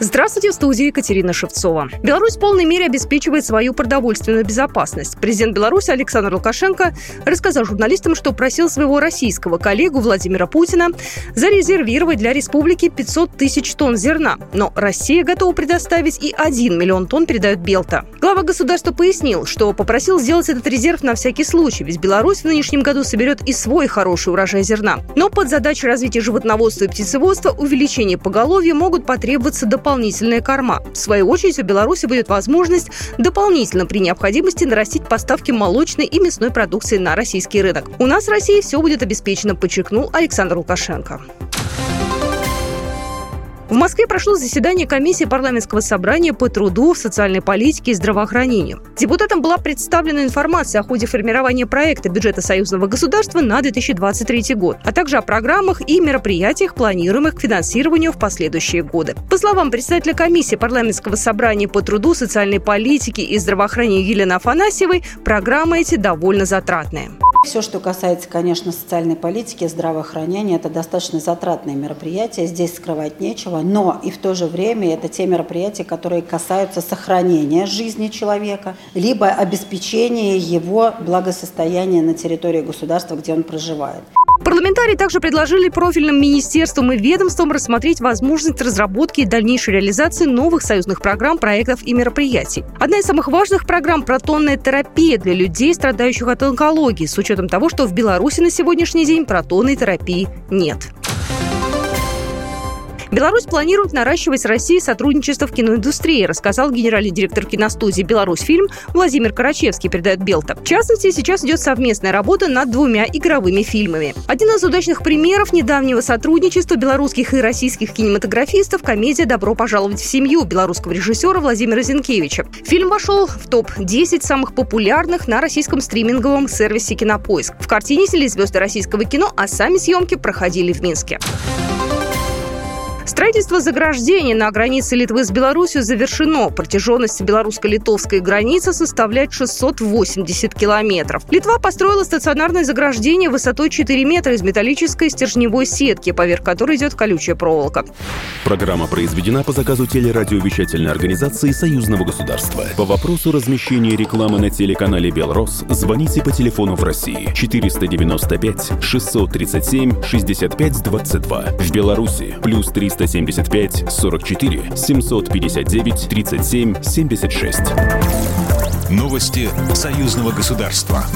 Здравствуйте, в студии Екатерина Шевцова. Беларусь в полной мере обеспечивает свою продовольственную безопасность. Президент Беларуси Александр Лукашенко рассказал журналистам, что просил своего российского коллегу Владимира Путина зарезервировать для республики 500 тысяч тонн зерна. Но Россия готова предоставить и 1 миллион тонн, передает Белта. Глава государства пояснил, что попросил сделать этот резерв на всякий случай, ведь Беларусь в нынешнем году соберет и свой хороший урожай зерна. Но под задачей развития животноводства и птицеводства увеличения поголовья могут потребоваться дополнительные дополнительная корма. В свою очередь, у Беларуси будет возможность дополнительно при необходимости нарастить поставки молочной и мясной продукции на российский рынок. У нас в России все будет обеспечено, подчеркнул Александр Лукашенко. В Москве прошло заседание комиссии парламентского собрания по труду, социальной политике и здравоохранению. Депутатам была представлена информация о ходе формирования проекта бюджета союзного государства на 2023 год, а также о программах и мероприятиях, планируемых к финансированию в последующие годы. По словам председателя комиссии парламентского собрания по труду, социальной политике и здравоохранению Елены Афанасьевой, программы эти довольно затратные. Все, что касается, конечно, социальной политики, здравоохранения, это достаточно затратные мероприятия, здесь скрывать нечего, но и в то же время это те мероприятия, которые касаются сохранения жизни человека, либо обеспечения его благосостояния на территории государства, где он проживает. Парламентарии также предложили профильным министерствам и ведомствам рассмотреть возможность разработки и дальнейшей реализации новых союзных программ, проектов и мероприятий. Одна из самых важных программ – протонная терапия для людей, страдающих от онкологии, с учетом того, что в Беларуси на сегодняшний день протонной терапии нет. Беларусь планирует наращивать с Россией сотрудничество в киноиндустрии, рассказал генеральный директор киностудии «Беларусь фильм» Владимир Карачевский, передает Белта. В частности, сейчас идет совместная работа над двумя игровыми фильмами. Один из удачных примеров недавнего сотрудничества белорусских и российских кинематографистов – комедия «Добро пожаловать в семью» белорусского режиссера Владимира Зинкевича. Фильм вошел в топ-10 самых популярных на российском стриминговом сервисе «Кинопоиск». В картине снялись звезды российского кино, а сами съемки проходили в Минске. Строительство заграждений на границе Литвы с Беларусью завершено. Протяженность белорусско-литовской границы составляет 680 километров. Литва построила стационарное заграждение высотой 4 метра из металлической стержневой сетки, поверх которой идет колючая проволока. Программа произведена по заказу телерадиовещательной организации Союзного государства. По вопросу размещения рекламы на телеканале «Белрос» звоните по телефону в России 495 637 65 22. В Беларуси плюс 300 375 44 759 37 76. Новости союзного государства.